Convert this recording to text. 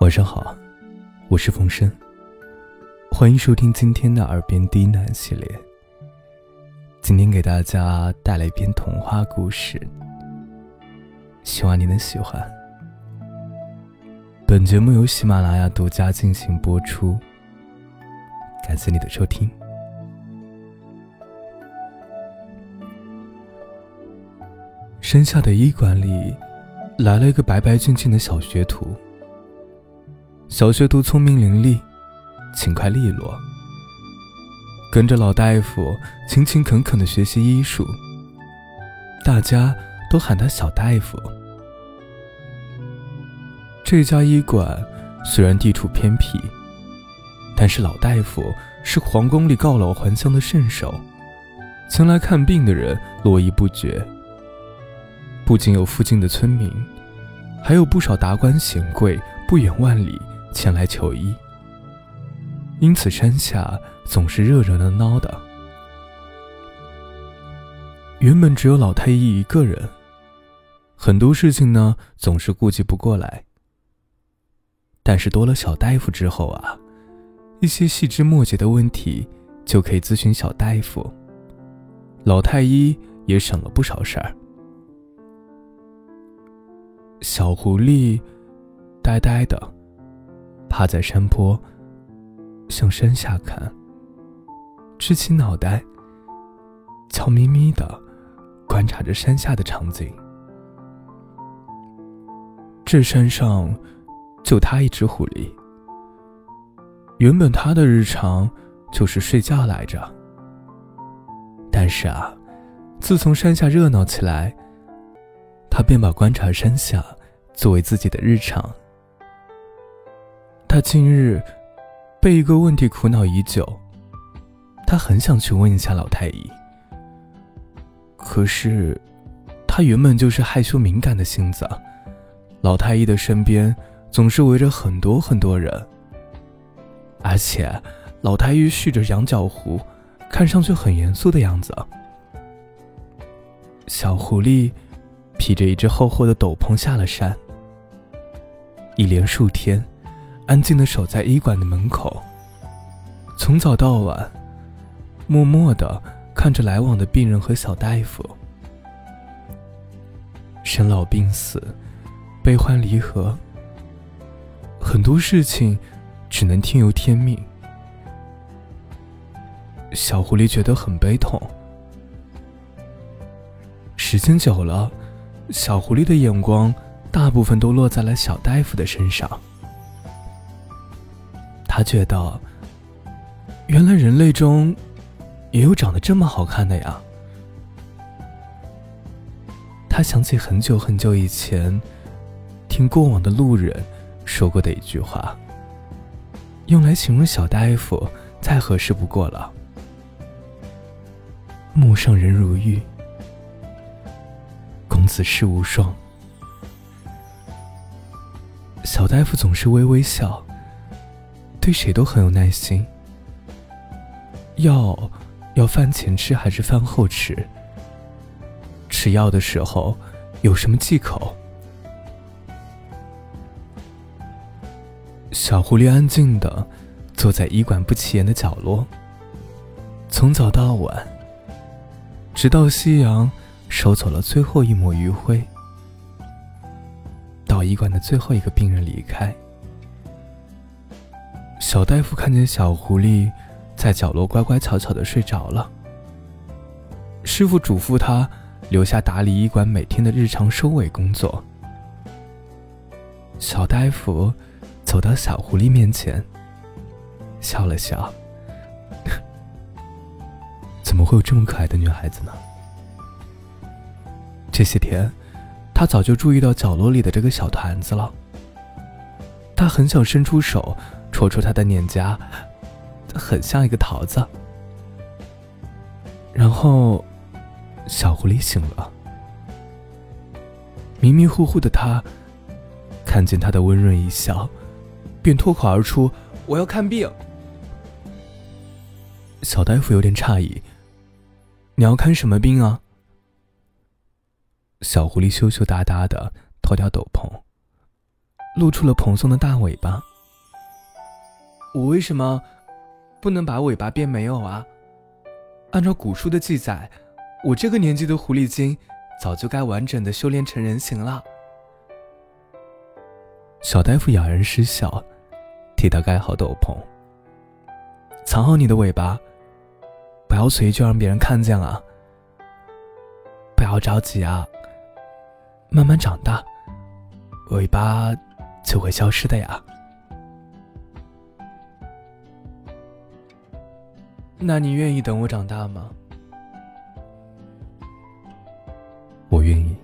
晚上好，我是冯生。欢迎收听今天的耳边低喃系列。今天给大家带来一篇童话故事，希望你能喜欢。本节目由喜马拉雅独家进行播出，感谢你的收听。山下的医馆里，来了一个白白净净的小学徒。小学徒聪明伶俐，勤快利落，跟着老大夫勤勤恳恳的学习医术。大家都喊他小大夫。这家医馆虽然地处偏僻，但是老大夫是皇宫里告老还乡的圣手，前来看病的人络绎不绝。不仅有附近的村民，还有不少达官显贵不远万里。前来求医，因此山下总是热热闹闹的。原本只有老太医一个人，很多事情呢总是顾及不过来。但是多了小大夫之后啊，一些细枝末节的问题就可以咨询小大夫，老太医也省了不少事儿。小狐狸呆呆的。趴在山坡，向山下看，支起脑袋，悄咪咪的观察着山下的场景。这山上就他一只狐狸。原本他的日常就是睡觉来着，但是啊，自从山下热闹起来，他便把观察山下作为自己的日常。他近日被一个问题苦恼已久，他很想去问一下老太医。可是，他原本就是害羞敏感的性子，老太医的身边总是围着很多很多人，而且老太医蓄着羊角胡，看上去很严肃的样子。小狐狸披着一只厚厚的斗篷下了山，一连数天。安静的守在医馆的门口，从早到晚，默默的看着来往的病人和小大夫。生老病死，悲欢离合，很多事情只能听由天命。小狐狸觉得很悲痛。时间久了，小狐狸的眼光大部分都落在了小大夫的身上。他觉得，原来人类中也有长得这么好看的呀。他想起很久很久以前，听过往的路人说过的一句话，用来形容小大夫再合适不过了：“陌上人如玉，公子世无双。”小大夫总是微微笑。对谁都很有耐心。药要饭前吃还是饭后吃？吃药的时候有什么忌口？小狐狸安静的坐在医馆不起眼的角落，从早到晚，直到夕阳收走了最后一抹余晖，到医馆的最后一个病人离开。小大夫看见小狐狸在角落乖乖巧巧的睡着了，师傅嘱咐他留下打理医馆每天的日常收尾工作。小大夫走到小狐狸面前，笑了笑：“ 怎么会有这么可爱的女孩子呢？”这些天，他早就注意到角落里的这个小团子了，他很想伸出手。戳戳他的脸颊，很像一个桃子。然后，小狐狸醒了。迷迷糊糊的他，看见他的温润一笑，便脱口而出：“我要看病。”小大夫有点诧异：“你要看什么病啊？”小狐狸羞羞答答的脱掉斗篷，露出了蓬松的大尾巴。我为什么不能把尾巴变没有啊？按照古书的记载，我这个年纪的狐狸精早就该完整的修炼成人形了。小大夫哑然失笑，替他盖好斗篷，藏好你的尾巴，不要随意就让别人看见了。不要着急啊，慢慢长大，尾巴就会消失的呀。那你愿意等我长大吗？我愿意。